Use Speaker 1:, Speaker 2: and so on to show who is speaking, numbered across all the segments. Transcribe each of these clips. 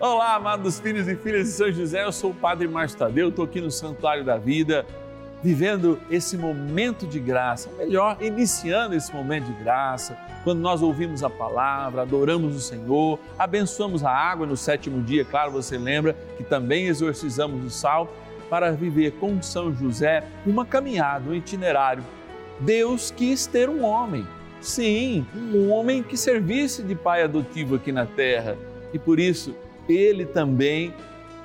Speaker 1: Olá, amados filhos e filhas de São José, eu sou o Padre Márcio Tadeu, estou aqui no Santuário da Vida, vivendo esse momento de graça, melhor, iniciando esse momento de graça, quando nós ouvimos a palavra, adoramos o Senhor, abençoamos a água no sétimo dia, claro, você lembra que também exorcizamos o sal, para viver com São José uma caminhada, um itinerário. Deus quis ter um homem, sim, um homem que servisse de pai adotivo aqui na terra, e por isso, ele também,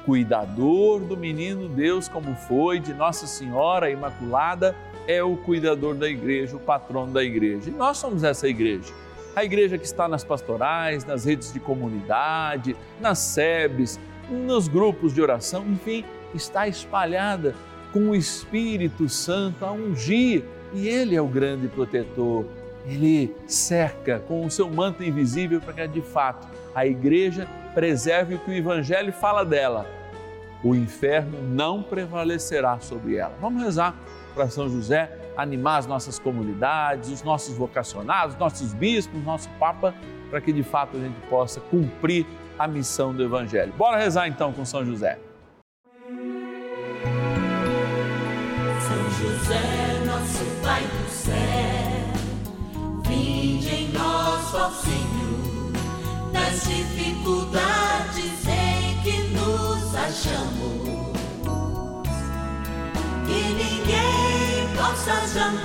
Speaker 1: cuidador do menino Deus, como foi de Nossa Senhora Imaculada, é o cuidador da igreja, o patrono da igreja. E nós somos essa igreja. A igreja que está nas pastorais, nas redes de comunidade, nas SEBs, nos grupos de oração, enfim, está espalhada com o Espírito Santo a ungir e Ele é o grande protetor. Ele cerca com o seu manto invisível para que de fato a igreja preserve o que o Evangelho fala dela. O inferno não prevalecerá sobre ela. Vamos rezar para São José animar as nossas comunidades, os nossos vocacionados, nossos bispos, nosso Papa, para que de fato a gente possa cumprir a missão do Evangelho. Bora rezar então com São José.
Speaker 2: São José, nosso Pai do céu, em nós, Senhor, nas dificuldades possa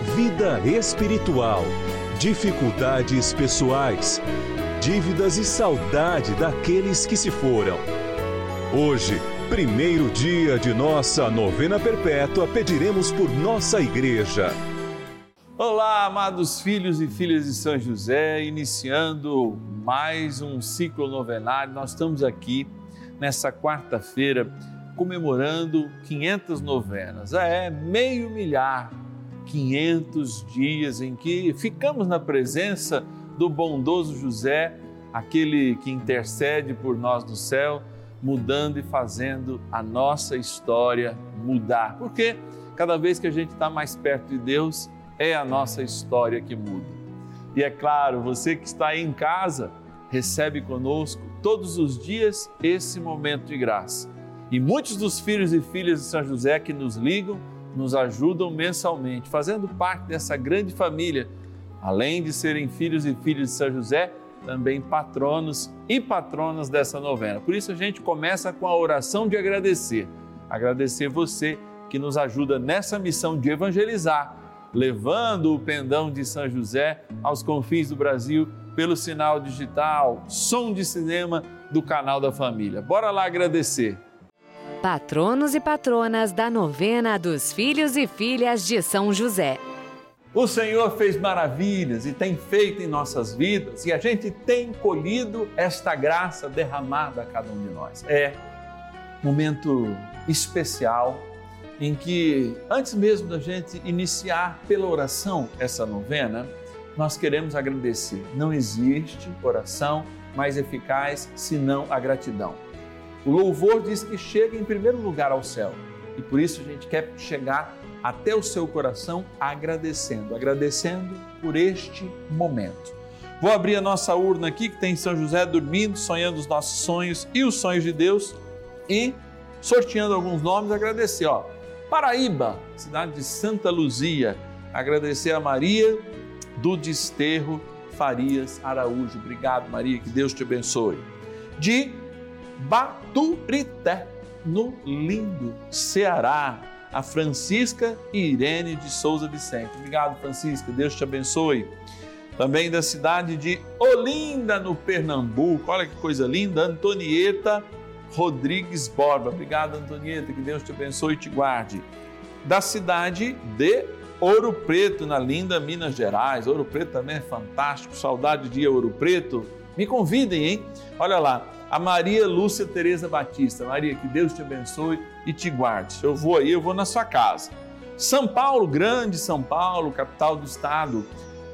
Speaker 3: vida espiritual, dificuldades pessoais, dívidas e saudade daqueles que se foram. Hoje, primeiro dia de nossa novena perpétua, pediremos por nossa igreja.
Speaker 1: Olá, amados filhos e filhas de São José, iniciando mais um ciclo novenário. Nós estamos aqui nessa quarta-feira comemorando 500 novenas. É, meio milhar, 500 dias em que ficamos na presença do bondoso José, aquele que intercede por nós no céu, mudando e fazendo a nossa história mudar. Porque cada vez que a gente está mais perto de Deus, é a nossa história que muda. E é claro, você que está aí em casa, recebe conosco todos os dias esse momento de graça. E muitos dos filhos e filhas de São José que nos ligam, nos ajudam mensalmente, fazendo parte dessa grande família. Além de serem filhos e filhas de São José, também patronos e patronas dessa novena. Por isso a gente começa com a oração de agradecer. Agradecer você que nos ajuda nessa missão de evangelizar, levando o pendão de São José aos confins do Brasil pelo sinal digital, som de cinema do canal da família. Bora lá agradecer.
Speaker 4: Patronos e patronas da novena dos filhos e filhas de São José.
Speaker 1: O Senhor fez maravilhas e tem feito em nossas vidas e a gente tem colhido esta graça derramada a cada um de nós. É momento especial em que, antes mesmo da gente iniciar pela oração essa novena, nós queremos agradecer. Não existe oração mais eficaz senão a gratidão. O louvor diz que chega em primeiro lugar ao céu e por isso a gente quer chegar até o seu coração agradecendo, agradecendo por este momento. Vou abrir a nossa urna aqui que tem São José dormindo, sonhando os nossos sonhos e os sonhos de Deus e sorteando alguns nomes, agradecer, ó. Paraíba, cidade de Santa Luzia, agradecer a Maria do Desterro Farias Araújo. Obrigado, Maria, que Deus te abençoe. de Baturité, no lindo Ceará. A Francisca Irene de Souza Vicente. Obrigado, Francisca. Deus te abençoe. Também da cidade de Olinda, no Pernambuco. Olha que coisa linda. Antonieta Rodrigues Borba. Obrigado, Antonieta. Que Deus te abençoe e te guarde. Da cidade de Ouro Preto, na linda Minas Gerais. Ouro Preto também é fantástico. Saudade de Ouro Preto. Me convidem, hein? Olha lá a Maria Lúcia Tereza Batista. Maria, que Deus te abençoe e te guarde. Eu vou aí, eu vou na sua casa. São Paulo, grande São Paulo, capital do estado.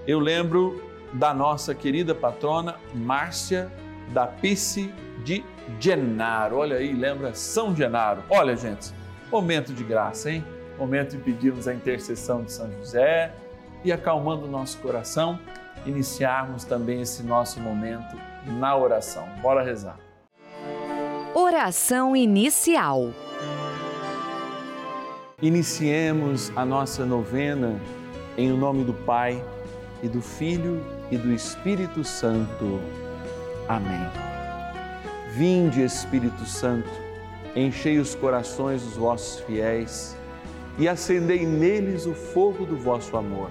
Speaker 1: Eu lembro da nossa querida patrona Márcia da Pice de Genaro. Olha aí, lembra São Genaro. Olha, gente, momento de graça, hein? Momento de pedirmos a intercessão de São José e acalmando o nosso coração, iniciarmos também esse nosso momento na oração. Bora rezar.
Speaker 4: Oração inicial.
Speaker 1: Iniciemos a nossa novena em nome do Pai e do Filho e do Espírito Santo. Amém. Vinde, Espírito Santo, enchei os corações dos vossos fiéis e acendei neles o fogo do vosso amor.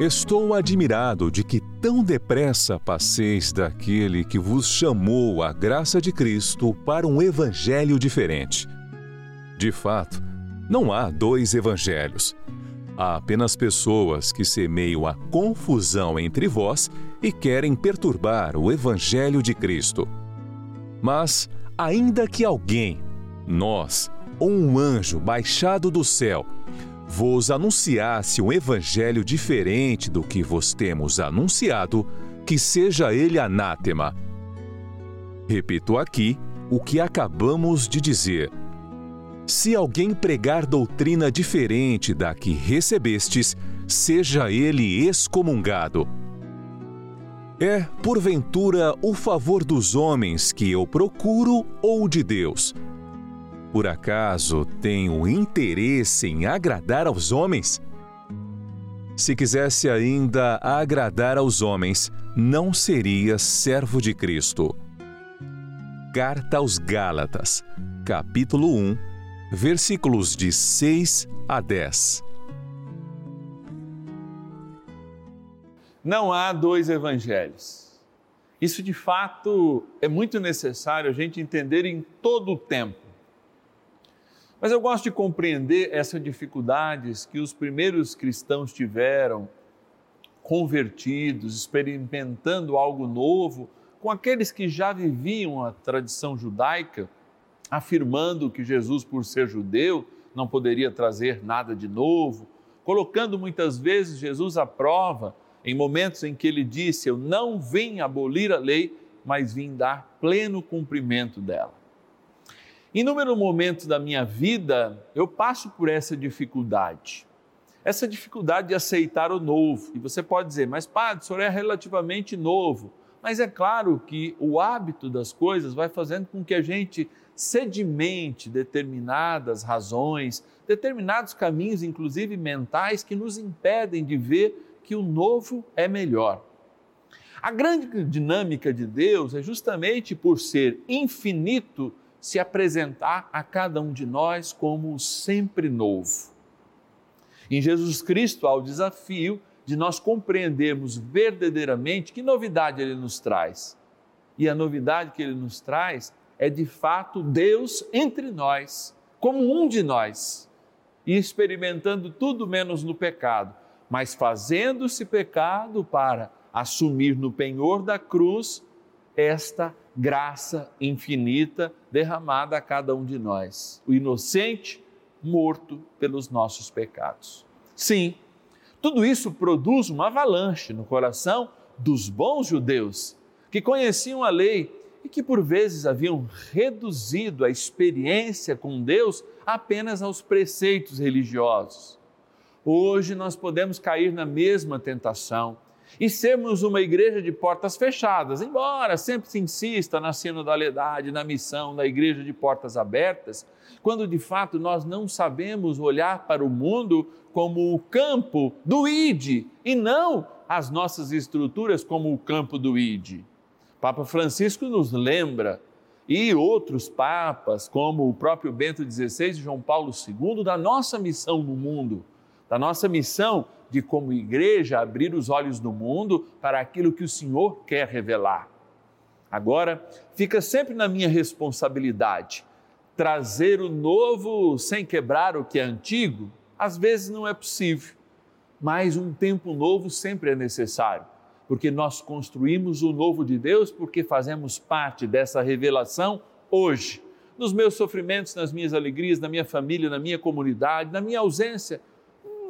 Speaker 3: Estou admirado de que tão depressa passeis daquele que vos chamou à graça de Cristo para um evangelho diferente. De fato, não há dois evangelhos. Há apenas pessoas que semeiam a confusão entre vós e querem perturbar o evangelho de Cristo. Mas, ainda que alguém, nós ou um anjo baixado do céu, vos anunciasse um evangelho diferente do que vos temos anunciado, que seja ele anátema. Repito aqui o que acabamos de dizer. Se alguém pregar doutrina diferente da que recebestes, seja ele excomungado. É, porventura, o favor dos homens que eu procuro ou de Deus? Por acaso tenho interesse em agradar aos homens? Se quisesse ainda agradar aos homens, não seria servo de Cristo. Carta aos Gálatas, capítulo 1, versículos de 6 a 10.
Speaker 1: Não há dois evangelhos. Isso de fato é muito necessário a gente entender em todo o tempo. Mas eu gosto de compreender essas dificuldades que os primeiros cristãos tiveram, convertidos, experimentando algo novo, com aqueles que já viviam a tradição judaica, afirmando que Jesus, por ser judeu, não poderia trazer nada de novo, colocando muitas vezes Jesus à prova em momentos em que ele disse: Eu não vim abolir a lei, mas vim dar pleno cumprimento dela. Inúmeros momentos da minha vida, eu passo por essa dificuldade. Essa dificuldade de aceitar o novo. E você pode dizer, mas padre, o senhor é relativamente novo. Mas é claro que o hábito das coisas vai fazendo com que a gente sedimente determinadas razões, determinados caminhos, inclusive mentais, que nos impedem de ver que o novo é melhor. A grande dinâmica de Deus é justamente por ser infinito se apresentar a cada um de nós como sempre novo. Em Jesus Cristo há o desafio de nós compreendermos verdadeiramente que novidade ele nos traz. E a novidade que ele nos traz é de fato Deus entre nós, como um de nós, e experimentando tudo menos no pecado, mas fazendo-se pecado para assumir no penhor da cruz esta graça infinita derramada a cada um de nós. O inocente morto pelos nossos pecados. Sim, tudo isso produz uma avalanche no coração dos bons judeus que conheciam a lei e que por vezes haviam reduzido a experiência com Deus apenas aos preceitos religiosos. Hoje nós podemos cair na mesma tentação e sermos uma igreja de portas fechadas, embora sempre se insista na sinodalidade, na missão da igreja de portas abertas, quando de fato nós não sabemos olhar para o mundo como o campo do ID e não as nossas estruturas como o campo do ID. Papa Francisco nos lembra e outros papas, como o próprio Bento XVI e João Paulo II, da nossa missão no mundo, da nossa missão de, como igreja, abrir os olhos do mundo para aquilo que o Senhor quer revelar. Agora, fica sempre na minha responsabilidade trazer o novo sem quebrar o que é antigo. Às vezes não é possível, mas um tempo novo sempre é necessário, porque nós construímos o novo de Deus porque fazemos parte dessa revelação hoje. Nos meus sofrimentos, nas minhas alegrias, na minha família, na minha comunidade, na minha ausência,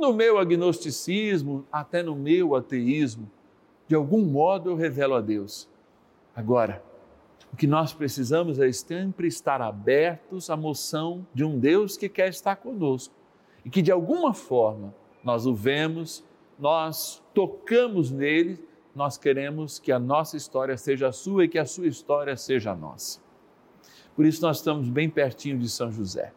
Speaker 1: no meu agnosticismo, até no meu ateísmo, de algum modo eu revelo a Deus. Agora, o que nós precisamos é sempre estar abertos à moção de um Deus que quer estar conosco e que de alguma forma nós o vemos, nós tocamos nele, nós queremos que a nossa história seja a sua e que a sua história seja a nossa. Por isso nós estamos bem pertinho de São José.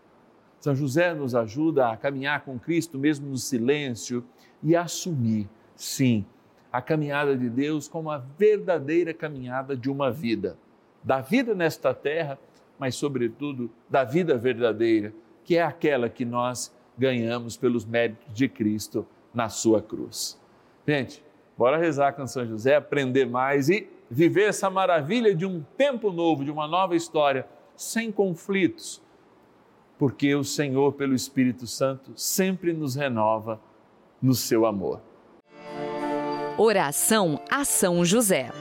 Speaker 1: São José nos ajuda a caminhar com Cristo mesmo no silêncio e a assumir, sim, a caminhada de Deus como a verdadeira caminhada de uma vida, da vida nesta terra, mas sobretudo da vida verdadeira, que é aquela que nós ganhamos pelos méritos de Cristo na sua cruz. Gente, bora rezar com São José, aprender mais e viver essa maravilha de um tempo novo, de uma nova história, sem conflitos porque o Senhor, pelo Espírito Santo, sempre nos renova no seu amor.
Speaker 4: Oração a São José.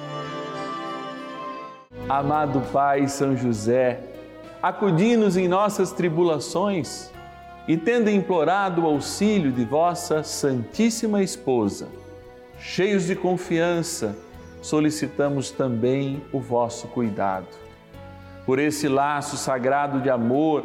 Speaker 1: Amado Pai São José, acudi-nos em nossas tribulações e, tendo implorado o auxílio de vossa Santíssima Esposa, cheios de confiança, solicitamos também o vosso cuidado. Por esse laço sagrado de amor,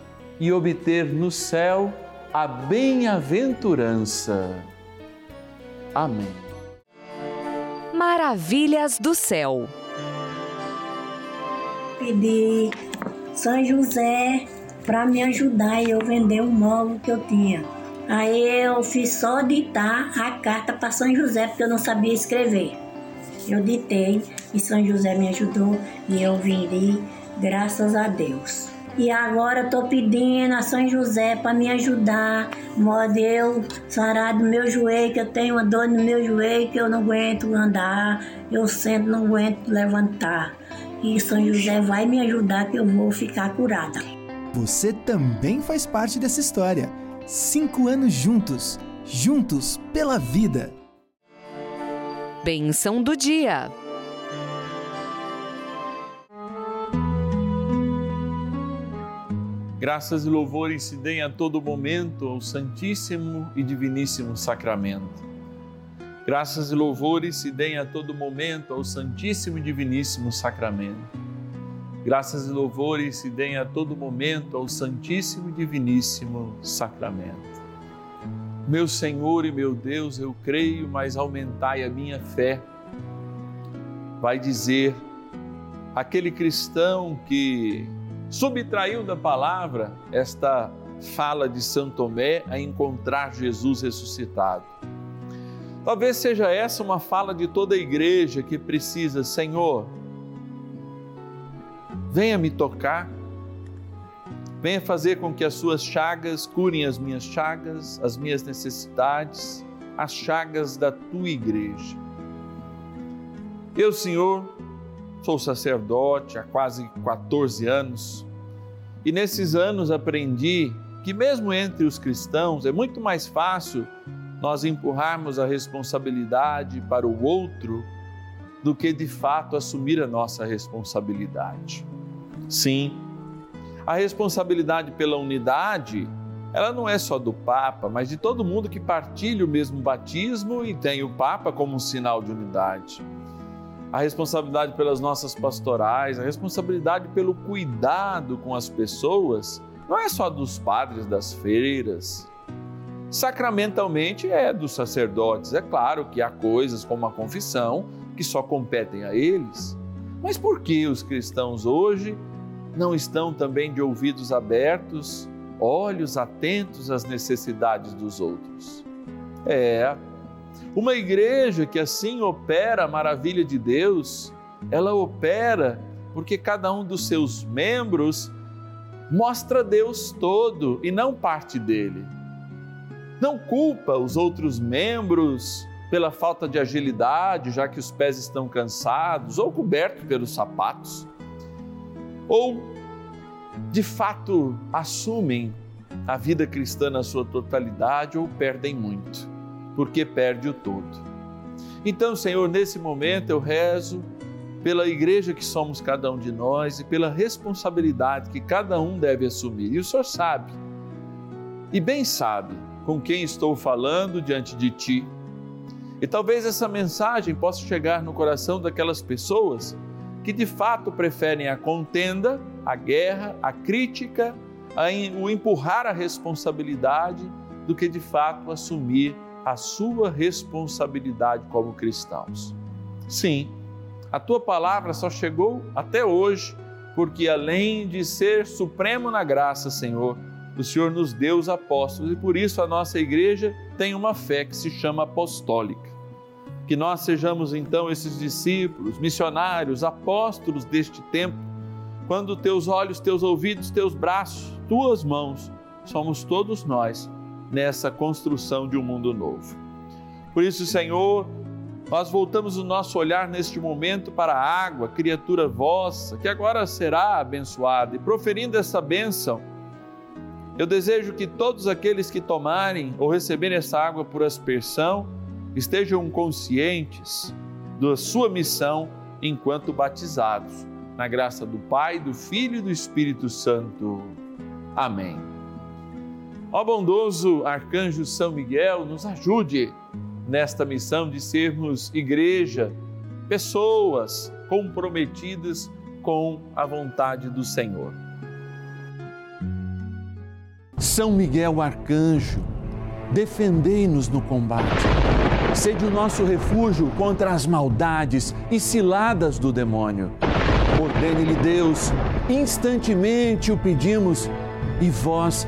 Speaker 1: e obter no céu a bem-aventurança. Amém.
Speaker 4: Maravilhas do céu.
Speaker 5: Pedi São José para me ajudar e eu vender o móvel que eu tinha. Aí eu fiz só ditar a carta para São José porque eu não sabia escrever. Eu ditei e São José me ajudou e eu vim graças a Deus. E agora estou pedindo a São José para me ajudar, modo eu sarar do meu joelho, que eu tenho uma dor no meu joelho que eu não aguento andar, eu sento, não aguento levantar. E São José vai me ajudar que eu vou ficar curada.
Speaker 6: Você também faz parte dessa história. Cinco anos juntos, juntos pela vida.
Speaker 4: Bênção do dia.
Speaker 1: Graças e louvores se deem a todo momento ao Santíssimo e Diviníssimo Sacramento. Graças e louvores se deem a todo momento ao Santíssimo e Diviníssimo Sacramento. Graças e louvores se deem a todo momento ao Santíssimo e Diviníssimo Sacramento. Meu Senhor e meu Deus, eu creio, mas aumentai a minha fé. Vai dizer aquele cristão que subtraiu da palavra esta fala de São Tomé a encontrar Jesus ressuscitado. Talvez seja essa uma fala de toda a igreja que precisa, Senhor, venha me tocar, venha fazer com que as suas chagas curem as minhas chagas, as minhas necessidades, as chagas da tua igreja. Eu, Senhor, Sou sacerdote há quase 14 anos e nesses anos aprendi que, mesmo entre os cristãos, é muito mais fácil nós empurrarmos a responsabilidade para o outro do que de fato assumir a nossa responsabilidade. Sim, a responsabilidade pela unidade, ela não é só do Papa, mas de todo mundo que partilha o mesmo batismo e tem o Papa como um sinal de unidade a responsabilidade pelas nossas pastorais, a responsabilidade pelo cuidado com as pessoas, não é só dos padres das feiras. Sacramentalmente é dos sacerdotes. É claro que há coisas como a confissão que só competem a eles. Mas por que os cristãos hoje não estão também de ouvidos abertos, olhos atentos às necessidades dos outros? É, uma igreja que assim opera a maravilha de Deus, ela opera porque cada um dos seus membros mostra Deus todo e não parte dele. Não culpa os outros membros pela falta de agilidade, já que os pés estão cansados ou cobertos pelos sapatos. Ou, de fato, assumem a vida cristã na sua totalidade ou perdem muito porque perde o todo. Então, Senhor, nesse momento eu rezo pela igreja que somos cada um de nós e pela responsabilidade que cada um deve assumir. E o Senhor sabe, e bem sabe, com quem estou falando diante de Ti. E talvez essa mensagem possa chegar no coração daquelas pessoas que de fato preferem a contenda, a guerra, a crítica, o empurrar a responsabilidade, do que de fato assumir a sua responsabilidade como cristãos. Sim, a tua palavra só chegou até hoje porque, além de ser supremo na graça, Senhor, o Senhor nos deu os apóstolos e por isso a nossa igreja tem uma fé que se chama apostólica. Que nós sejamos então esses discípulos, missionários, apóstolos deste tempo, quando teus olhos, teus ouvidos, teus braços, tuas mãos, somos todos nós nessa construção de um mundo novo. Por isso, Senhor, Nós voltamos o nosso olhar neste momento para a água, criatura vossa, que agora será abençoada. E proferindo essa bênção, eu desejo que todos aqueles que tomarem ou receberem essa água por aspersão estejam conscientes da sua missão enquanto batizados, na graça do Pai, do Filho e do Espírito Santo. Amém. Ó bondoso arcanjo São Miguel, nos ajude nesta missão de sermos igreja, pessoas comprometidas com a vontade do Senhor. São Miguel arcanjo, defendei-nos no combate. Sede o nosso refúgio contra as maldades e ciladas do demônio. Ordene-lhe Deus, instantemente o pedimos, e vós,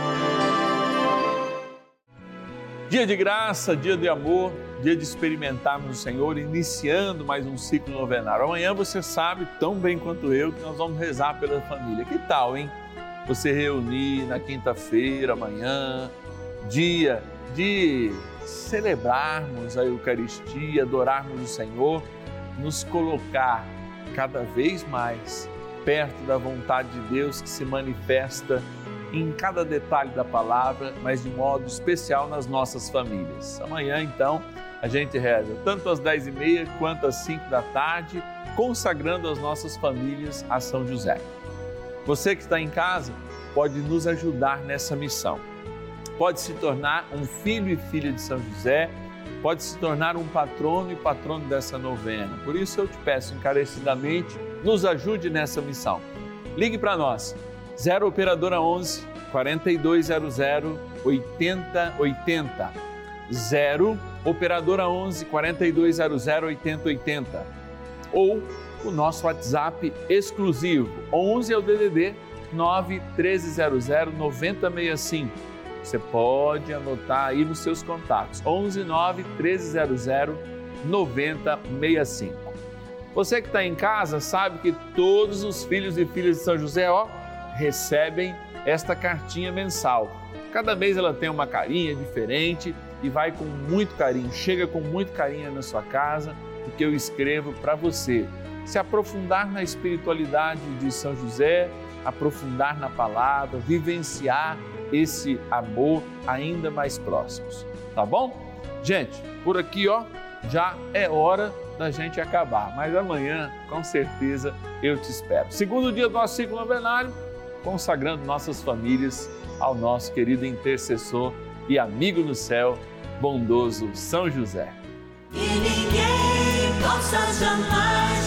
Speaker 1: Dia de graça, dia de amor, dia de experimentarmos o Senhor, iniciando mais um ciclo novenário. Amanhã você sabe tão bem quanto eu que nós vamos rezar pela família. Que tal, hein? Você reunir na quinta-feira, amanhã, dia de celebrarmos a Eucaristia, adorarmos o Senhor, nos colocar cada vez mais perto da vontade de Deus que se manifesta em cada detalhe da palavra, mas de modo especial nas nossas famílias. Amanhã, então, a gente reza tanto às 10h30 quanto às 5 da tarde, consagrando as nossas famílias a São José. Você que está em casa pode nos ajudar nessa missão. Pode se tornar um filho e filha de São José, pode se tornar um patrono e patrono dessa novena. Por isso eu te peço encarecidamente, nos ajude nessa missão. Ligue para nós 0 Operadora 11 4200 8080. 0 Operadora 11 4200 8080. Ou o nosso WhatsApp exclusivo 11 é o DDD 9 1300 9065. Você pode anotar aí nos seus contatos 11 9 1300 9065. Você que está em casa sabe que todos os filhos e filhas de São José, ó, recebem esta cartinha mensal. Cada mês ela tem uma carinha diferente e vai com muito carinho, chega com muito carinho na sua casa, porque eu escrevo para você se aprofundar na espiritualidade de São José, aprofundar na palavra, vivenciar esse amor ainda mais próximos, tá bom? Gente, por aqui ó, já é hora da gente acabar, mas amanhã com certeza eu te espero. Segundo dia do nosso ciclo novenário, consagrando nossas famílias ao nosso querido intercessor e amigo no céu, bondoso São José.
Speaker 2: Ninguém possa jamais